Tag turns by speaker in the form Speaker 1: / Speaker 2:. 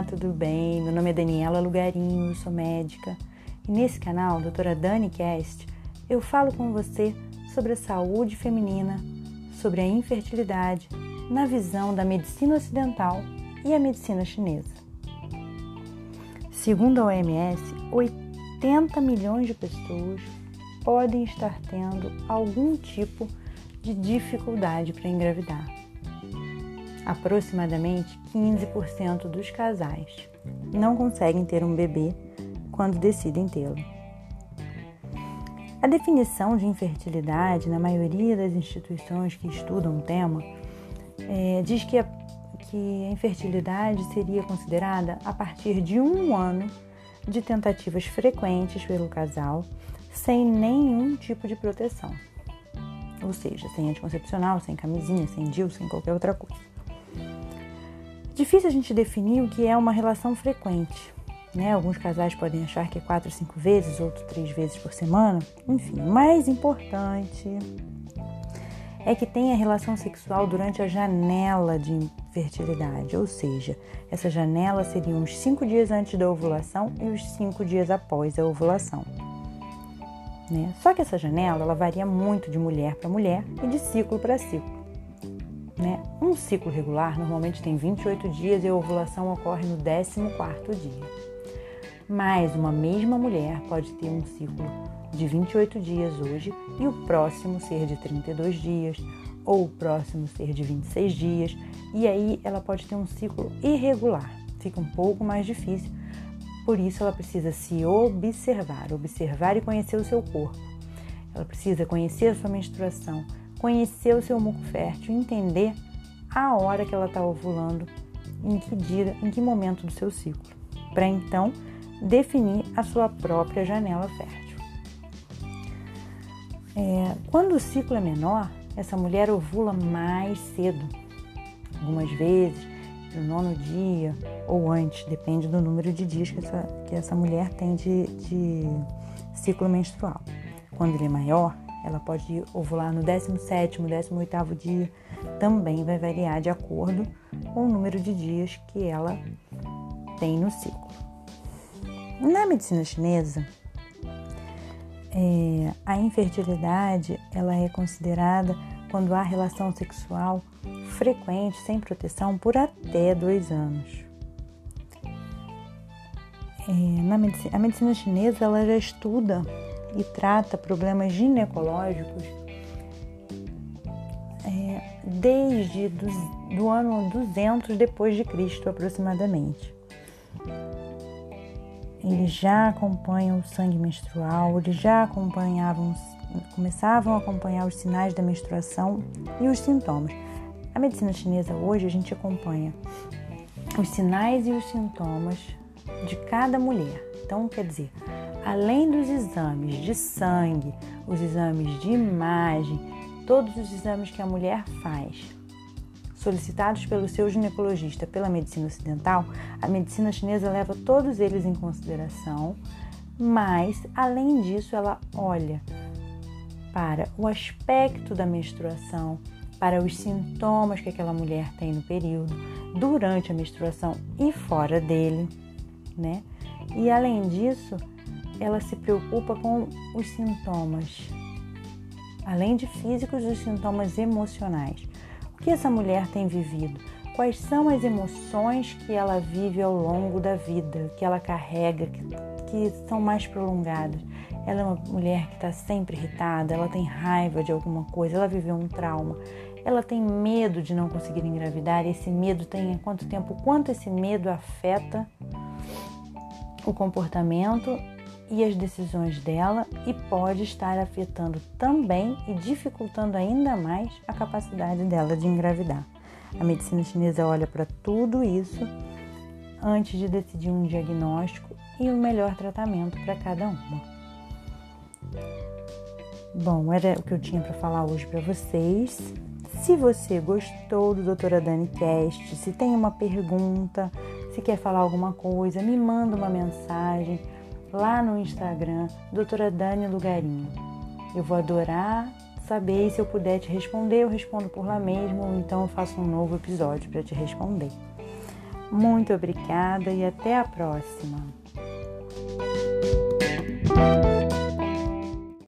Speaker 1: Olá, tudo bem? Meu nome é Daniela Lugarinho, sou médica e nesse canal, Doutora Dani Cast, eu falo com você sobre a saúde feminina, sobre a infertilidade, na visão da medicina ocidental e a medicina chinesa. Segundo a OMS, 80 milhões de pessoas podem estar tendo algum tipo de dificuldade para engravidar aproximadamente 15% dos casais não conseguem ter um bebê quando decidem tê-lo. A definição de infertilidade, na maioria das instituições que estudam o tema, é, diz que a, que a infertilidade seria considerada a partir de um ano de tentativas frequentes pelo casal sem nenhum tipo de proteção. Ou seja, sem anticoncepcional, sem camisinha, sem DIU, sem qualquer outra coisa. Difícil a gente definir o que é uma relação frequente. Né? Alguns casais podem achar que é quatro, cinco vezes, outros três vezes por semana. Enfim, o mais importante é que tenha relação sexual durante a janela de fertilidade, ou seja, essa janela seria uns cinco dias antes da ovulação e os cinco dias após a ovulação. Né? Só que essa janela ela varia muito de mulher para mulher e de ciclo para ciclo. Né? Um ciclo regular normalmente tem 28 dias e a ovulação ocorre no 14º dia. Mas uma mesma mulher pode ter um ciclo de 28 dias hoje e o próximo ser de 32 dias, ou o próximo ser de 26 dias, e aí ela pode ter um ciclo irregular. Fica um pouco mais difícil, por isso ela precisa se observar, observar e conhecer o seu corpo. Ela precisa conhecer a sua menstruação, conhecer o seu muco fértil, entender a hora que ela está ovulando, em que dia, em que momento do seu ciclo, para então definir a sua própria janela fértil. É, quando o ciclo é menor, essa mulher ovula mais cedo, algumas vezes no nono dia ou antes, depende do número de dias que essa, que essa mulher tem de, de ciclo menstrual. Quando ele é maior, ela pode ovular no 17º, 18º dia, também vai variar de acordo com o número de dias que ela tem no ciclo. Na medicina chinesa, é, a infertilidade ela é considerada quando há relação sexual frequente, sem proteção, por até dois anos. É, na medicina, a medicina chinesa ela já estuda e trata problemas ginecológicos é, desde do, do ano 200 depois de Cristo aproximadamente. Eles já acompanham o sangue menstrual, eles já acompanhavam, começavam a acompanhar os sinais da menstruação e os sintomas. A medicina chinesa hoje a gente acompanha os sinais e os sintomas de cada mulher. Então, quer dizer, além dos exames de sangue, os exames de imagem, todos os exames que a mulher faz, solicitados pelo seu ginecologista pela medicina ocidental, a medicina chinesa leva todos eles em consideração, mas além disso, ela olha para o aspecto da menstruação, para os sintomas que aquela mulher tem no período, durante a menstruação e fora dele, né? E além disso, ela se preocupa com os sintomas, além de físicos, os sintomas emocionais. O que essa mulher tem vivido? Quais são as emoções que ela vive ao longo da vida, que ela carrega, que, que são mais prolongadas? Ela é uma mulher que está sempre irritada, ela tem raiva de alguma coisa, ela viveu um trauma, ela tem medo de não conseguir engravidar. E esse medo tem há quanto tempo? Quanto esse medo afeta o comportamento e as decisões dela e pode estar afetando também e dificultando ainda mais a capacidade dela de engravidar. A medicina chinesa olha para tudo isso antes de decidir um diagnóstico e o melhor tratamento para cada uma. Bom, era o que eu tinha para falar hoje para vocês. Se você gostou do Doutora Dani Cast, se tem uma pergunta, se quer falar alguma coisa, me manda uma mensagem lá no Instagram, doutora Dani Lugarinho. Eu vou adorar saber se eu puder te responder, eu respondo por lá mesmo, ou então eu faço um novo episódio para te responder. Muito obrigada e até a próxima!